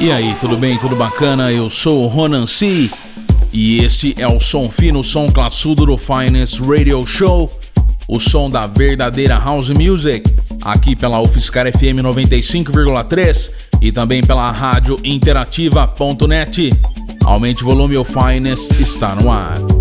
E aí, tudo bem? Tudo bacana? Eu sou o Ronan C. E esse é o som fino, o som classudo do Finest Radio Show. O som da verdadeira house music. Aqui pela UFSCar FM 95,3 e também pela rádio interativa.net. Aumente o volume, o Finest está no ar.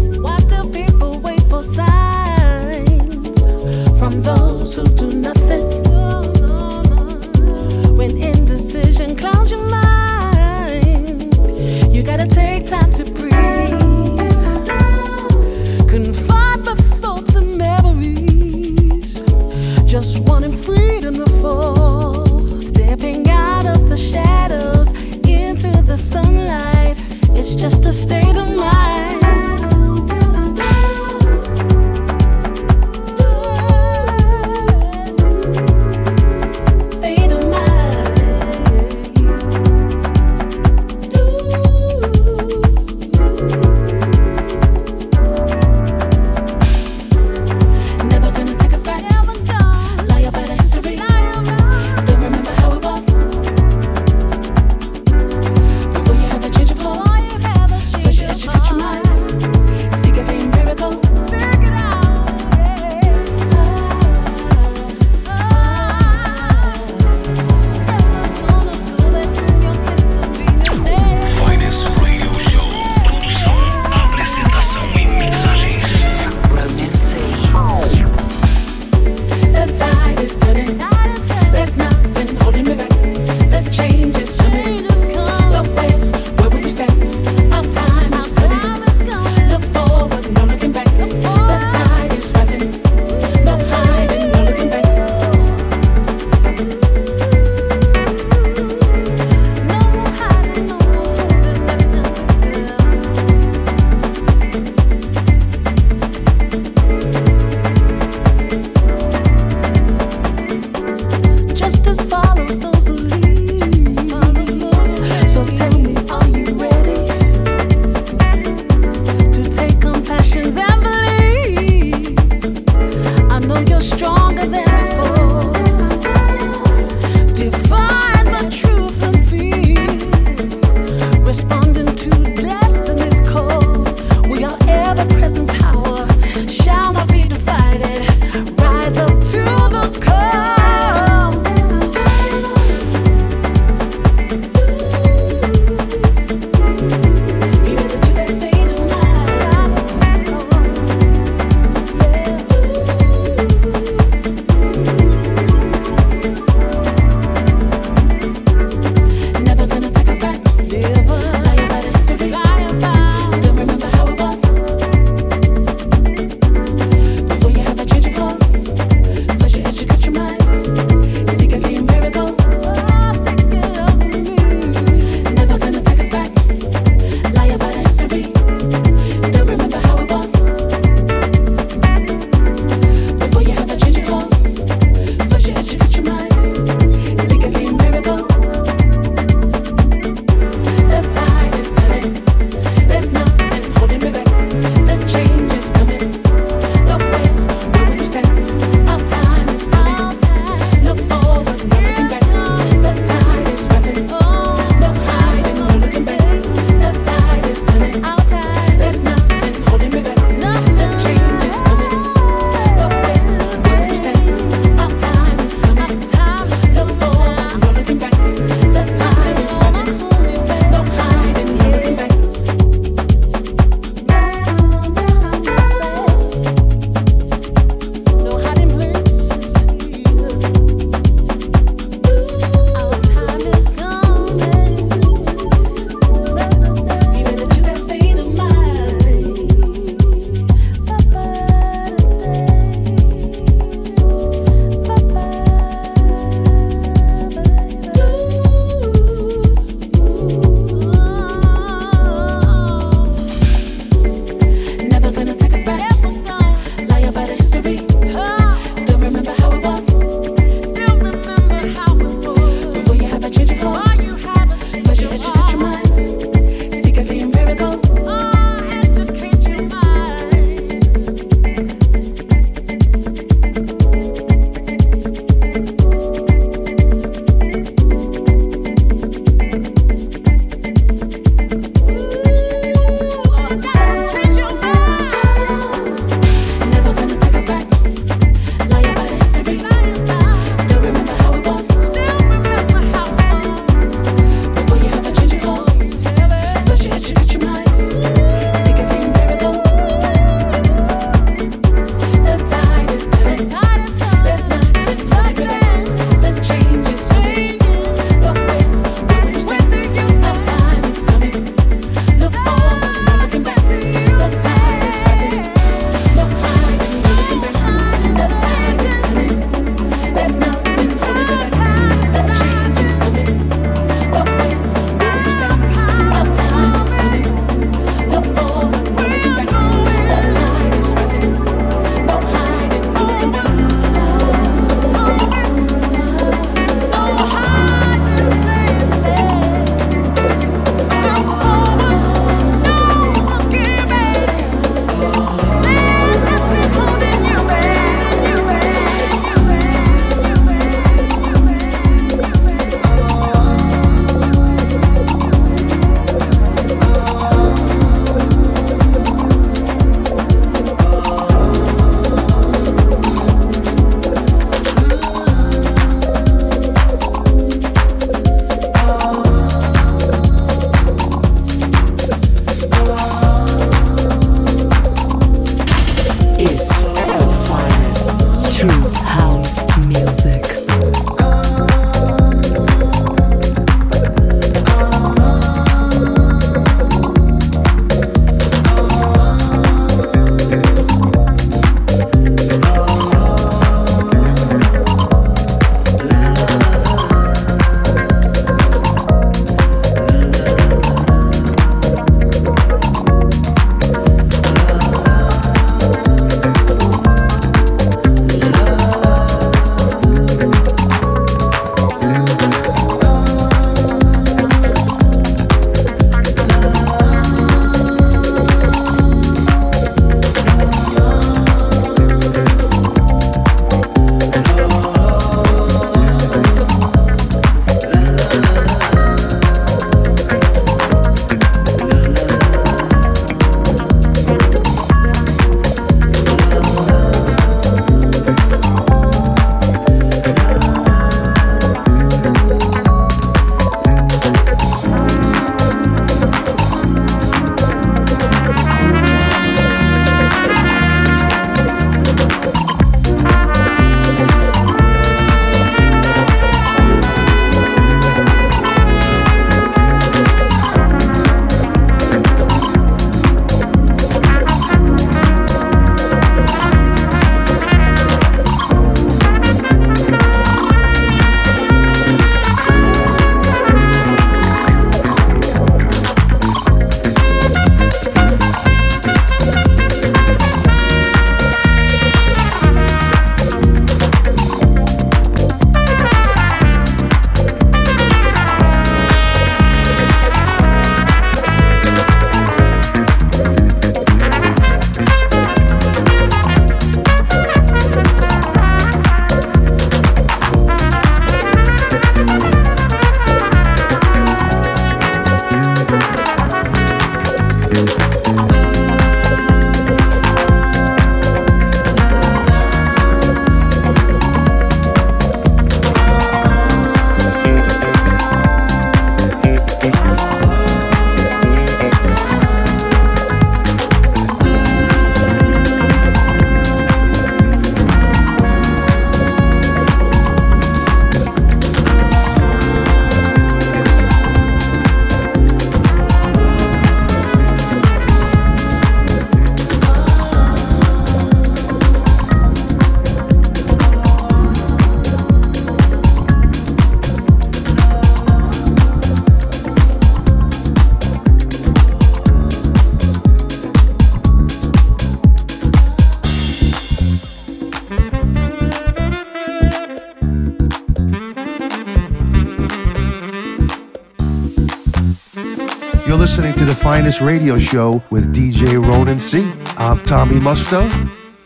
Finest radio show with DJ Ronan C. I'm Tommy Musto.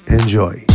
Enjoy.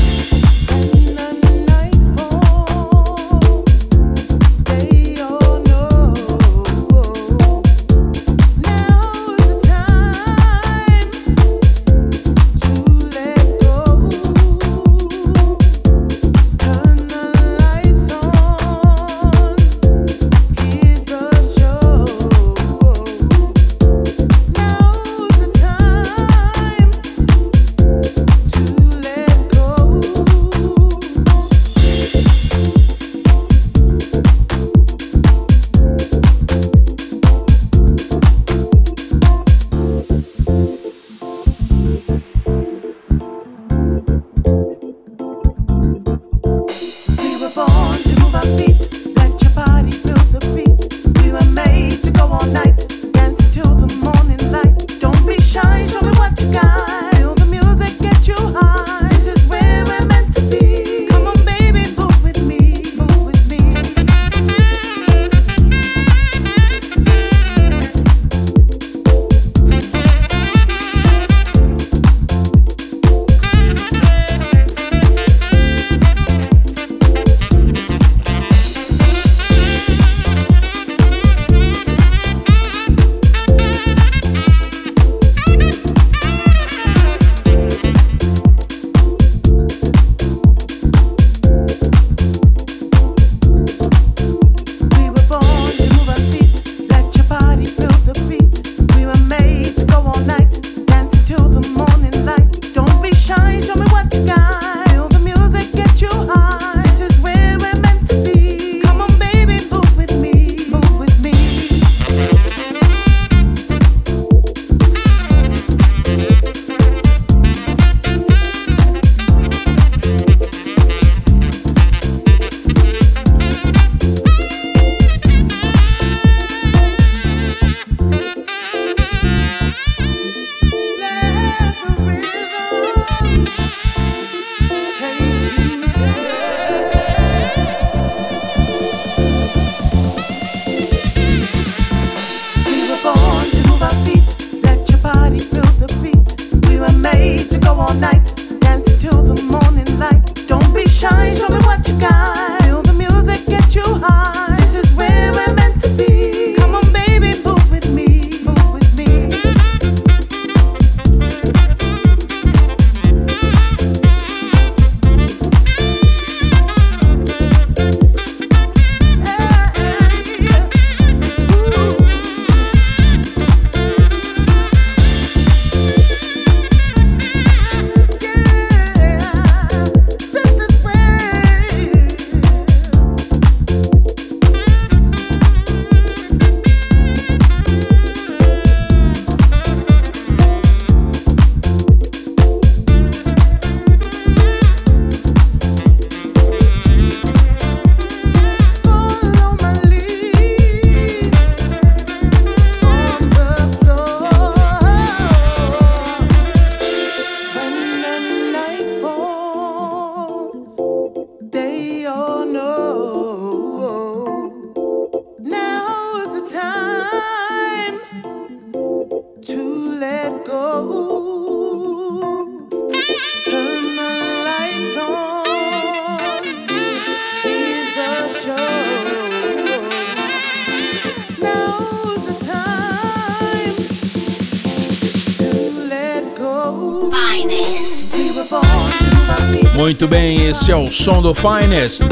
Muito bem, esse é o som do Finest.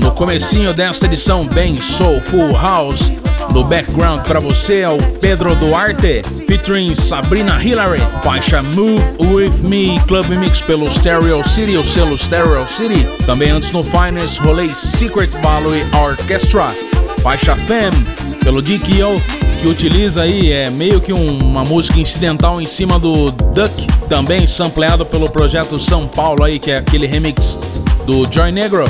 No comecinho desta edição bem Soulful House, no background para você é o Pedro Duarte, featuring Sabrina Hillary, faixa Move With Me, Club Mix pelo Stereo City, o selo Stereo City. Também antes no Finest, rolei Secret Valley Orchestra, faixa Fem, pelo DKO que utiliza aí é meio que um, uma música incidental em cima do Duck, também sampleado pelo projeto São Paulo aí, que é aquele remix do Joy Negro.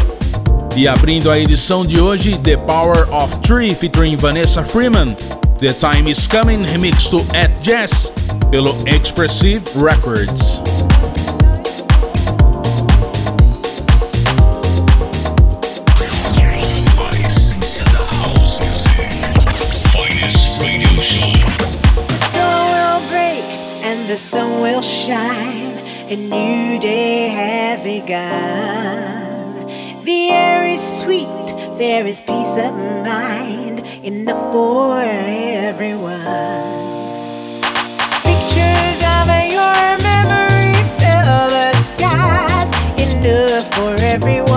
E abrindo a edição de hoje, The Power of Three featuring Vanessa Freeman, The Time Is Coming remix to At Jazz pelo Expressive Records. Begun. The air is sweet, there is peace of mind, enough for everyone. Pictures of your memory fill the skies, enough for everyone.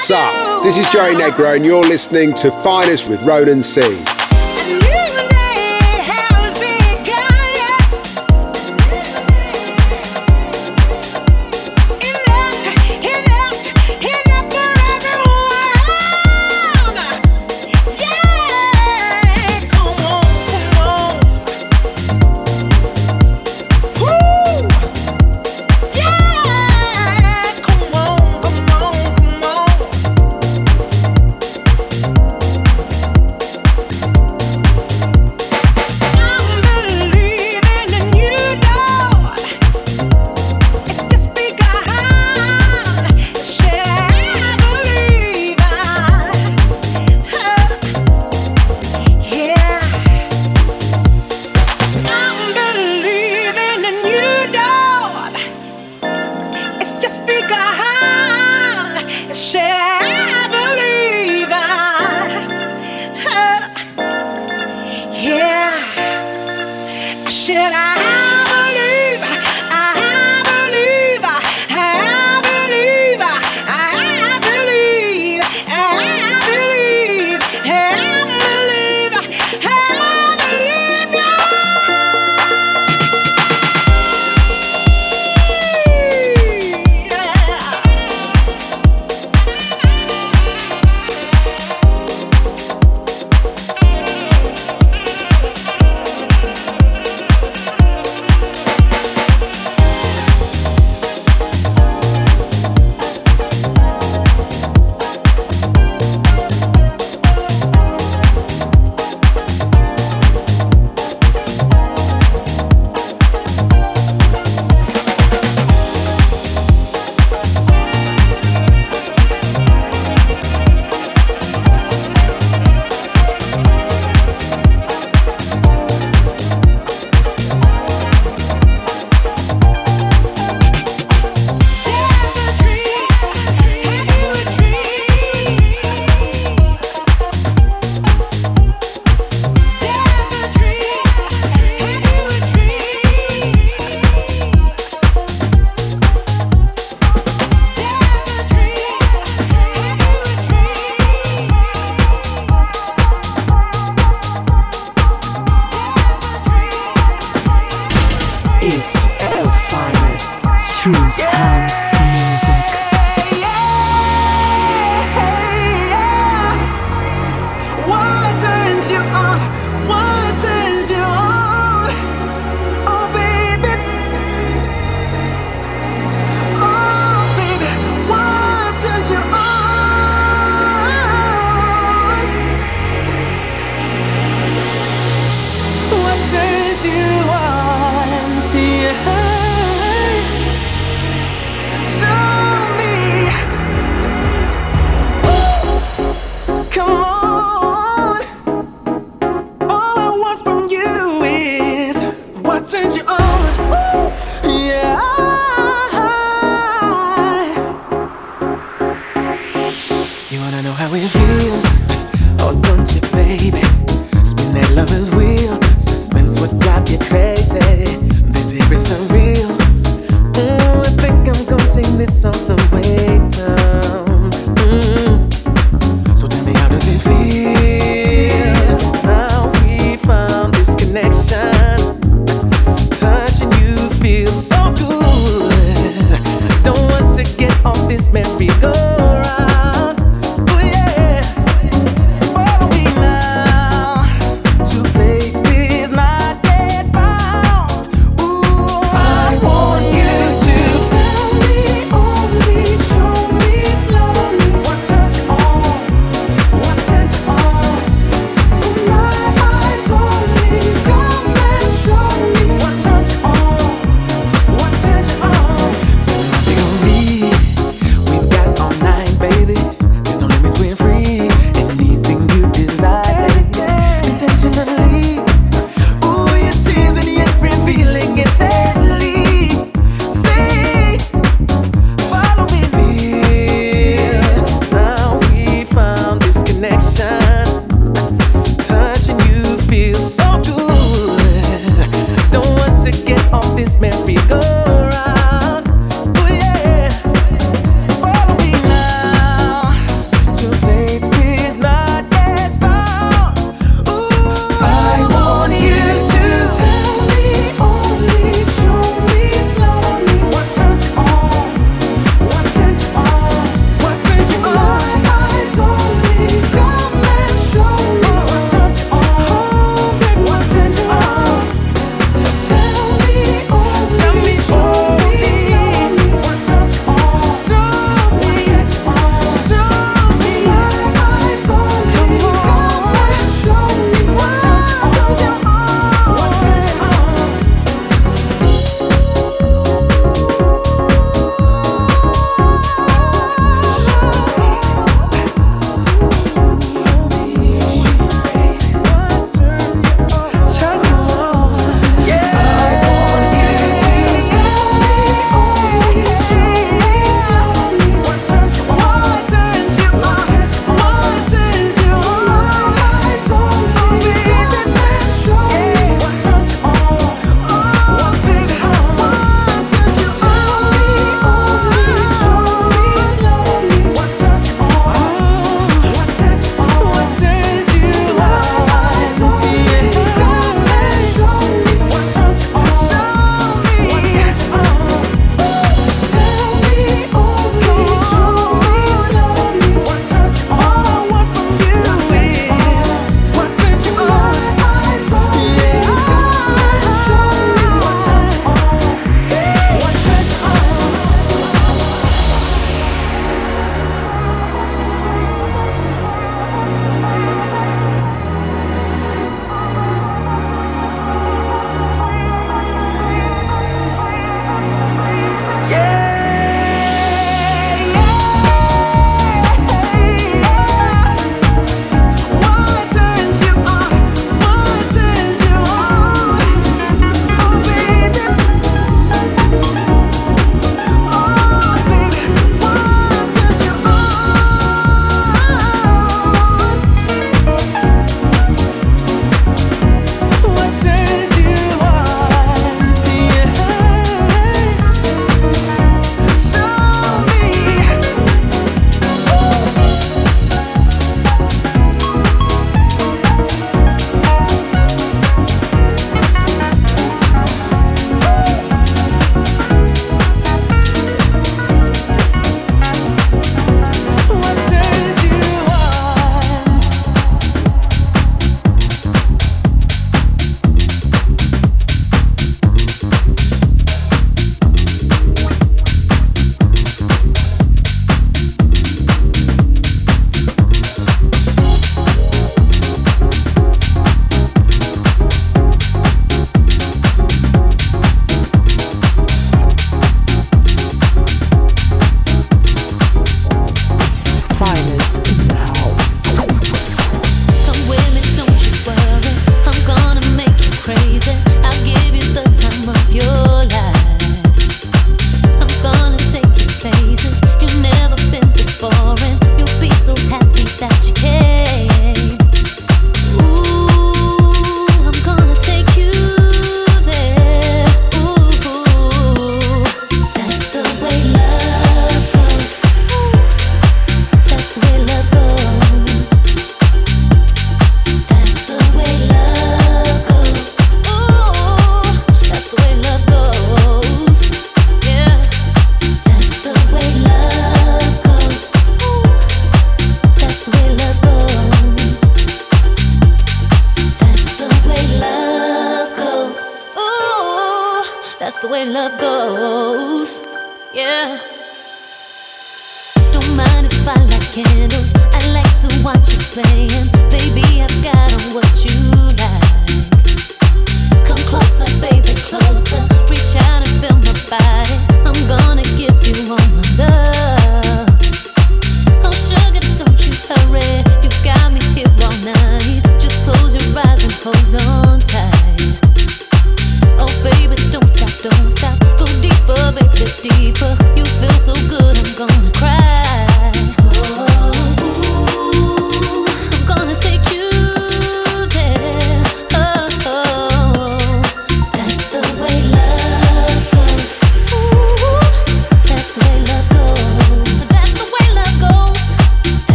What's up? This is Joey Negro, and you're listening to Finest with Ronan C.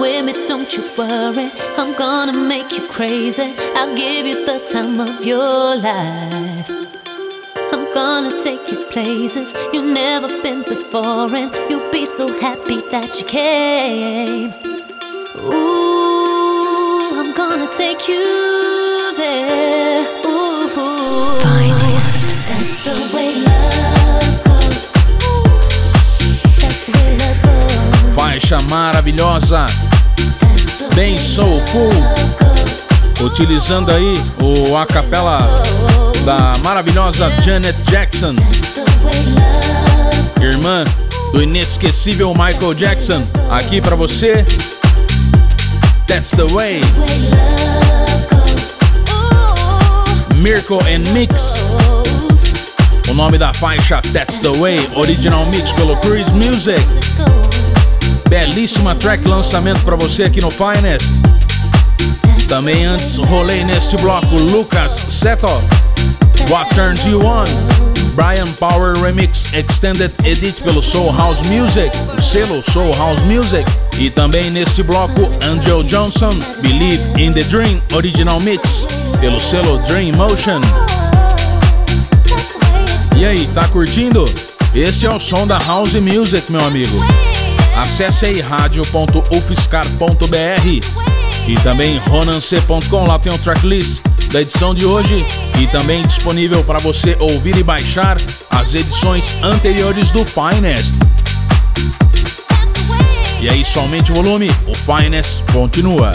with me, don't you worry. I'm gonna make you crazy. I'll give you the time of your life. I'm gonna take you places you've never been before, and you'll be so happy that you came. Ooh, I'm gonna take you there. Ooh, that's the way love goes. That's the way love goes. Faixa maravilhosa bem soulful, utilizando aí o a capela da maravilhosa Janet Jackson, irmã do inesquecível Michael Jackson, aqui para você. That's the way. Miracle and Mix. O nome da faixa That's the Way, original mix pelo Chris Music. Belíssima track lançamento para você aqui no Finest. Também antes rolei neste bloco Lucas Seto. What Turns You On. Brian Power Remix Extended Edit pelo Soul House Music, o selo Soul House Music. E também neste bloco Angel Johnson, Believe in the Dream Original Mix, pelo selo Dream Motion. E aí, tá curtindo? Este é o som da House Music, meu amigo. Acesse aí radio.ufscar.br e também ronance.com, lá tem o tracklist da edição de hoje e também disponível para você ouvir e baixar as edições anteriores do Finest. E aí, somente o volume, o Finest continua.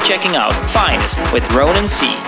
Checking out Finest with Ronan C.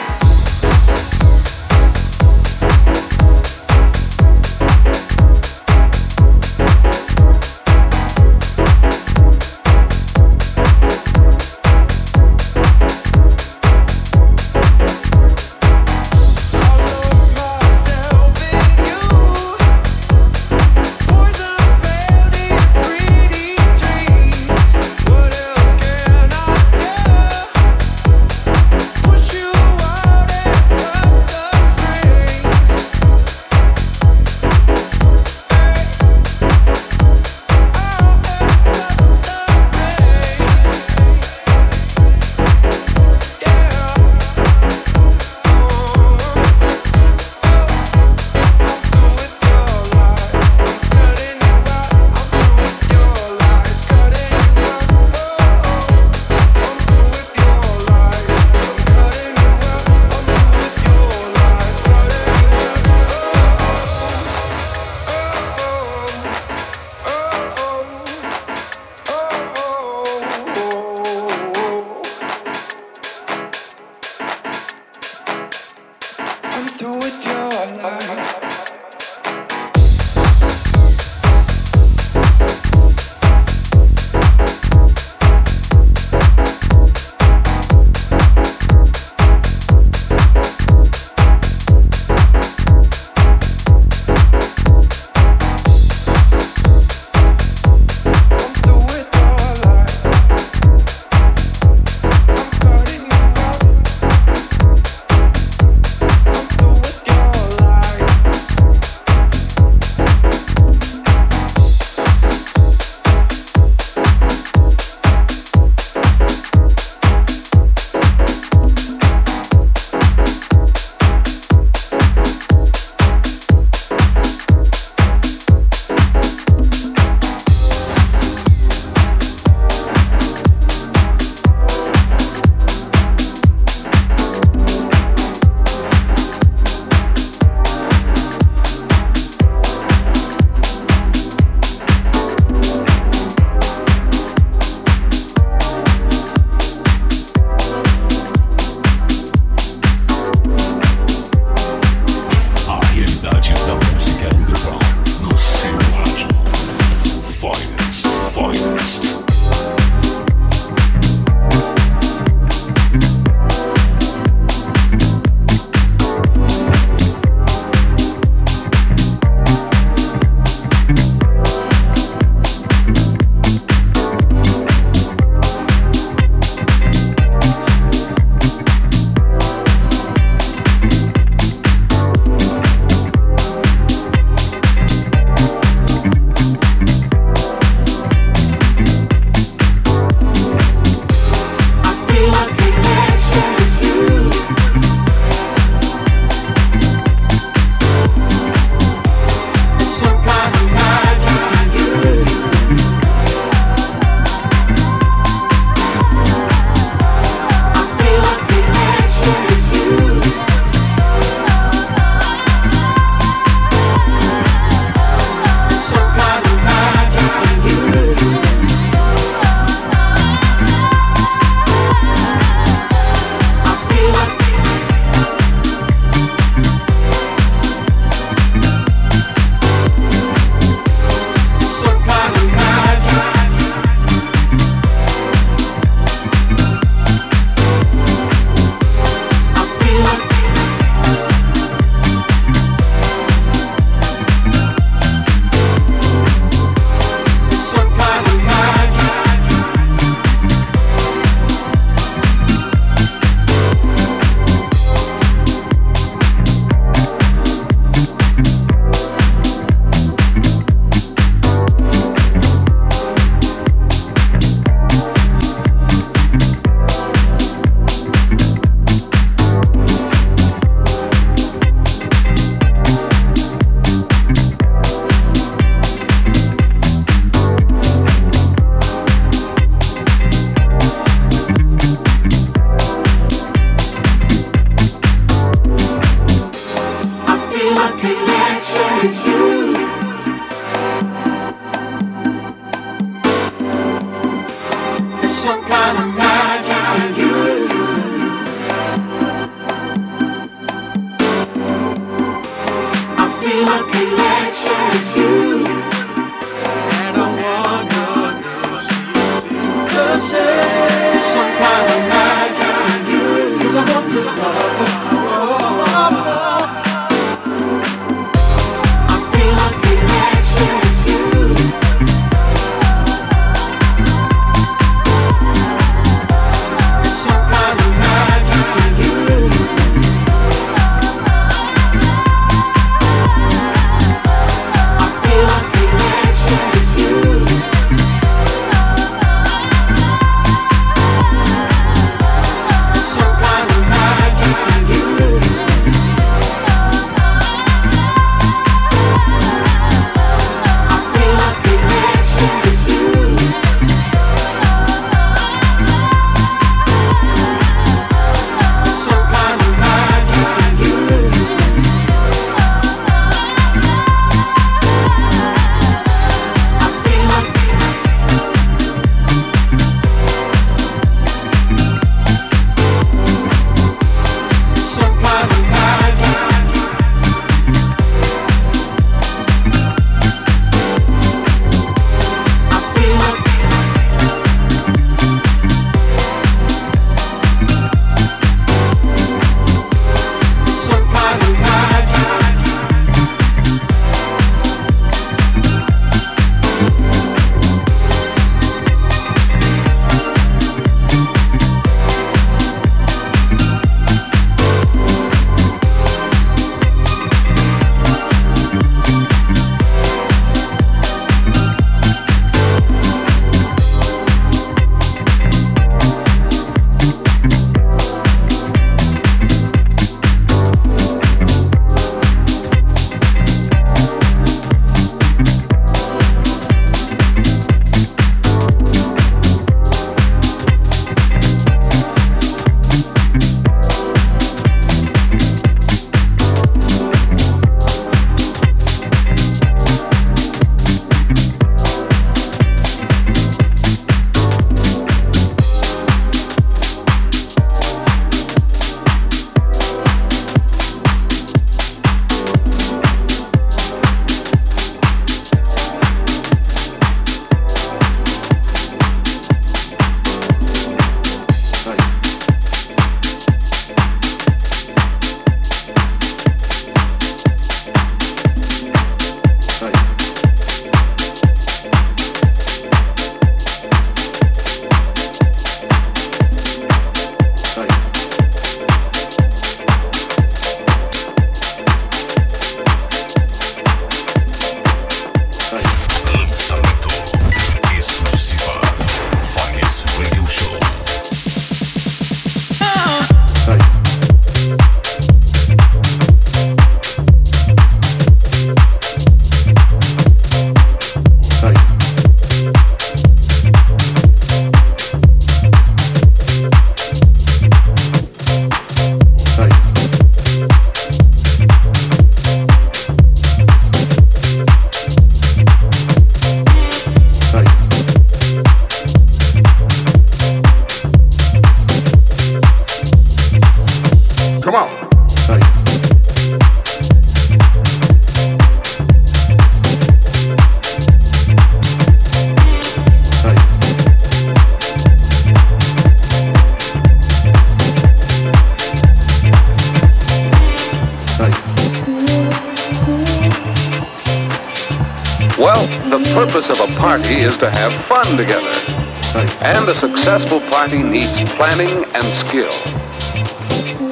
planning and skill.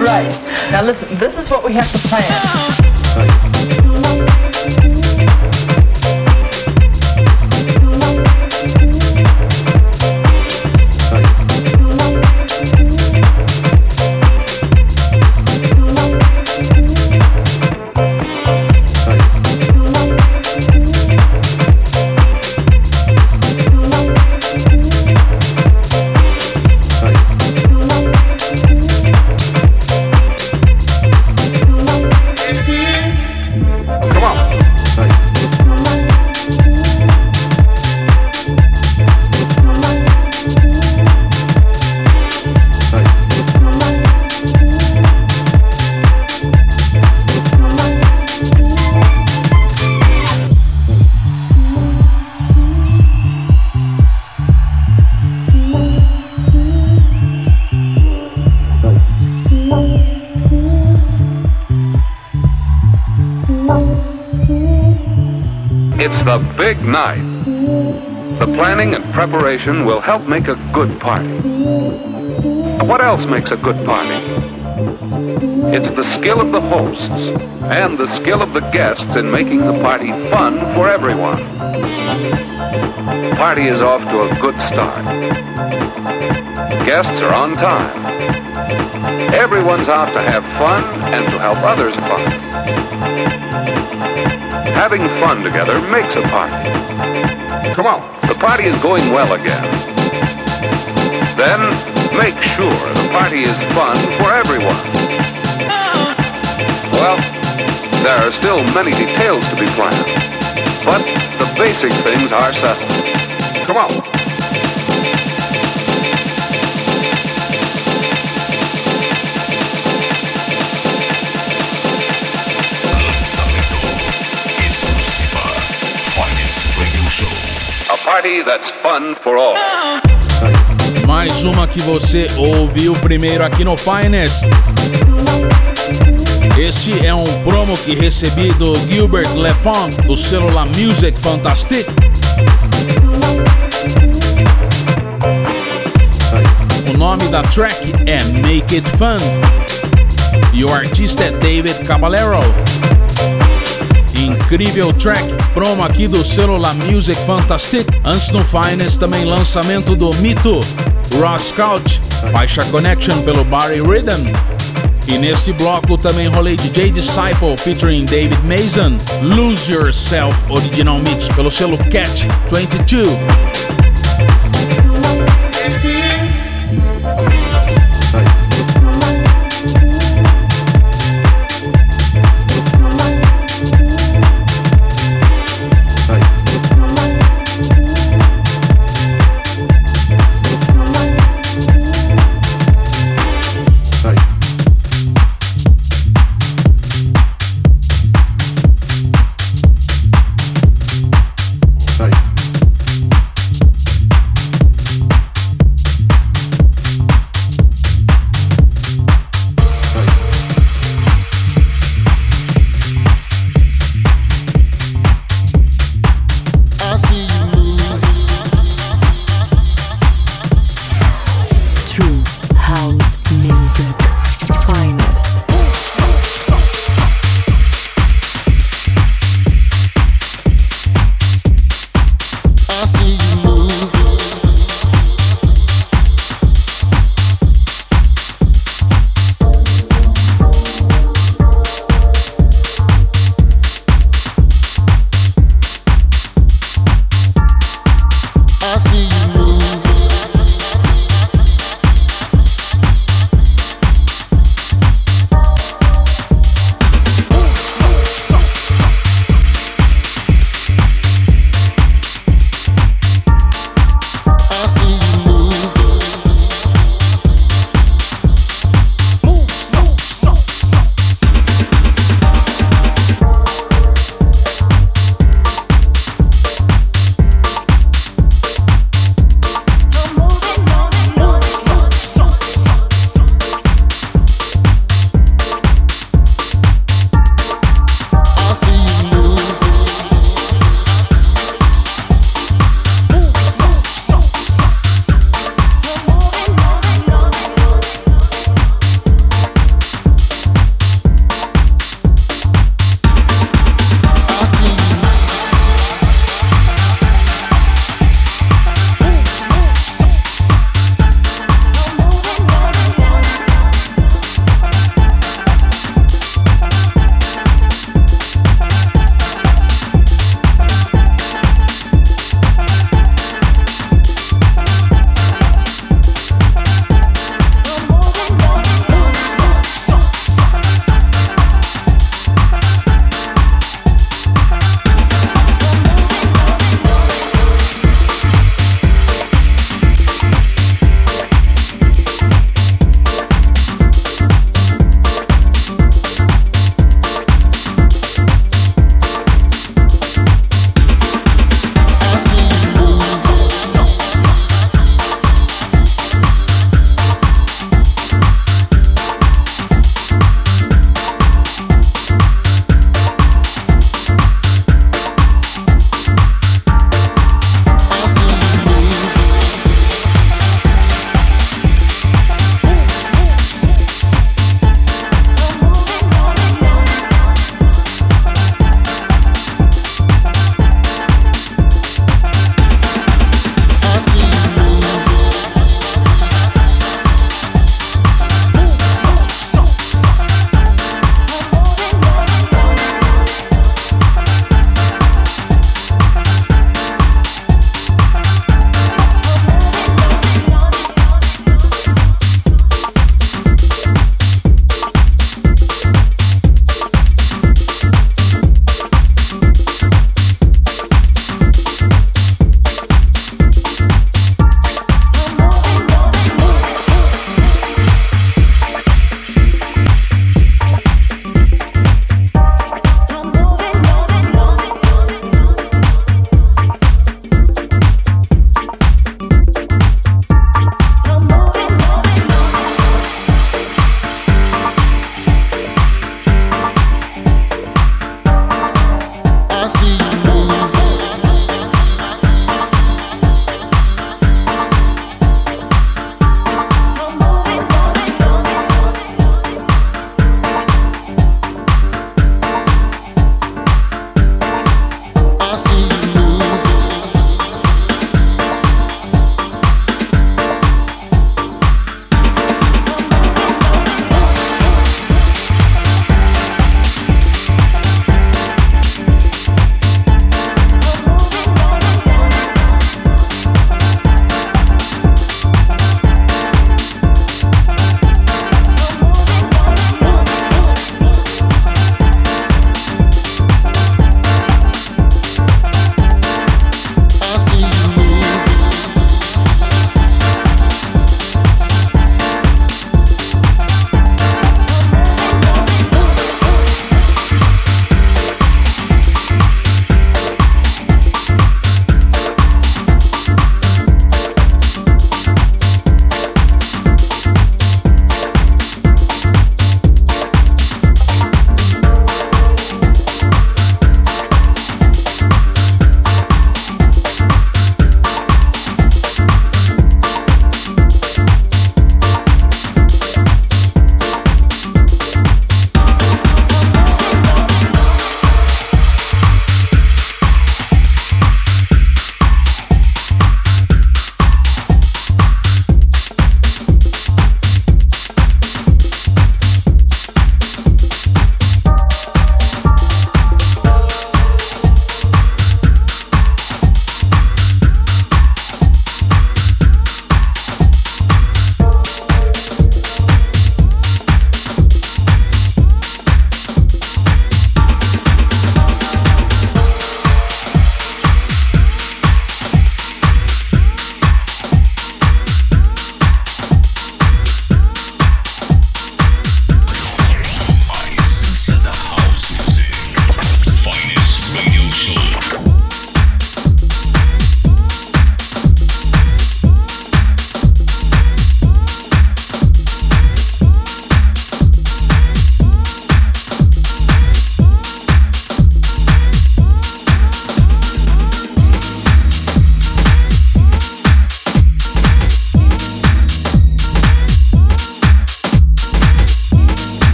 Right. Now listen, this is what we have to plan. Big night. The planning and preparation will help make a good party. What else makes a good party? It's the skill of the hosts and the skill of the guests in making the party fun for everyone. The party is off to a good start. Guests are on time. Everyone's out to have fun and to help others fun. Having fun together makes a party. Come on. The party is going well again. Then make sure the party is fun for everyone. Well, there are still many details to be planned, but the basic things are settled. Come on. Party that's fun for all. Mais uma que você ouviu primeiro aqui no Finest. Este é um promo que recebi do Gilbert Lefont do celular Music Fantastic. O nome da track é Make It Fun. E o artista é David Caballero. Incrível track, promo aqui do celular Music Fantastic. Antes no Finest também lançamento do Mito, Ross Couch, Baixa Connection pelo Barry Rhythm. E neste bloco também rolei DJ Disciple featuring David Mason, Lose Yourself Original Mix pelo selo Catch 22.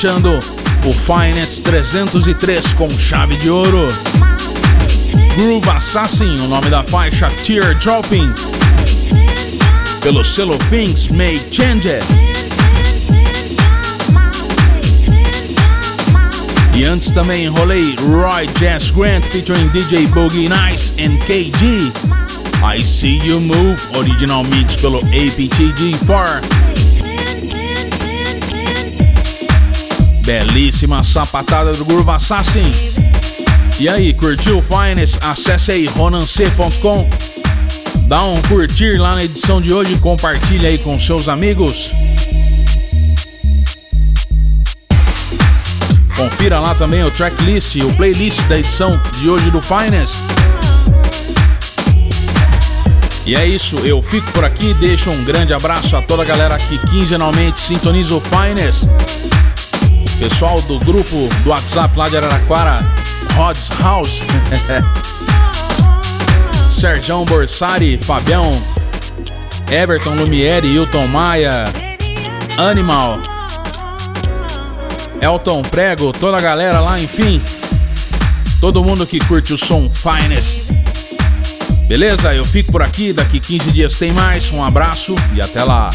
Fechando o Finest 303 com chave de ouro. Groove Assassin, o nome da faixa Teardropping. Pelo selo Things May Change. E antes também enrolei Roy Jazz Grant featuring DJ Boogie Nice and KG. I See You Move, original mix pelo APTG4. Belíssima sapatada do Groove Assassin. E aí, curtiu o Finest? Acesse aí ronance.com. Dá um curtir lá na edição de hoje, compartilha aí com seus amigos. Confira lá também o tracklist, o playlist da edição de hoje do Finest. E é isso, eu fico por aqui, deixo um grande abraço a toda a galera que quinzenalmente sintoniza o Finest. Pessoal do grupo do WhatsApp lá de Araraquara, Rods House. Serjão Borsari, Fabião, Everton Lumiere, Hilton Maia, Animal, Elton Prego, toda a galera lá, enfim. Todo mundo que curte o som Finest. Beleza? Eu fico por aqui, daqui 15 dias tem mais. Um abraço e até lá.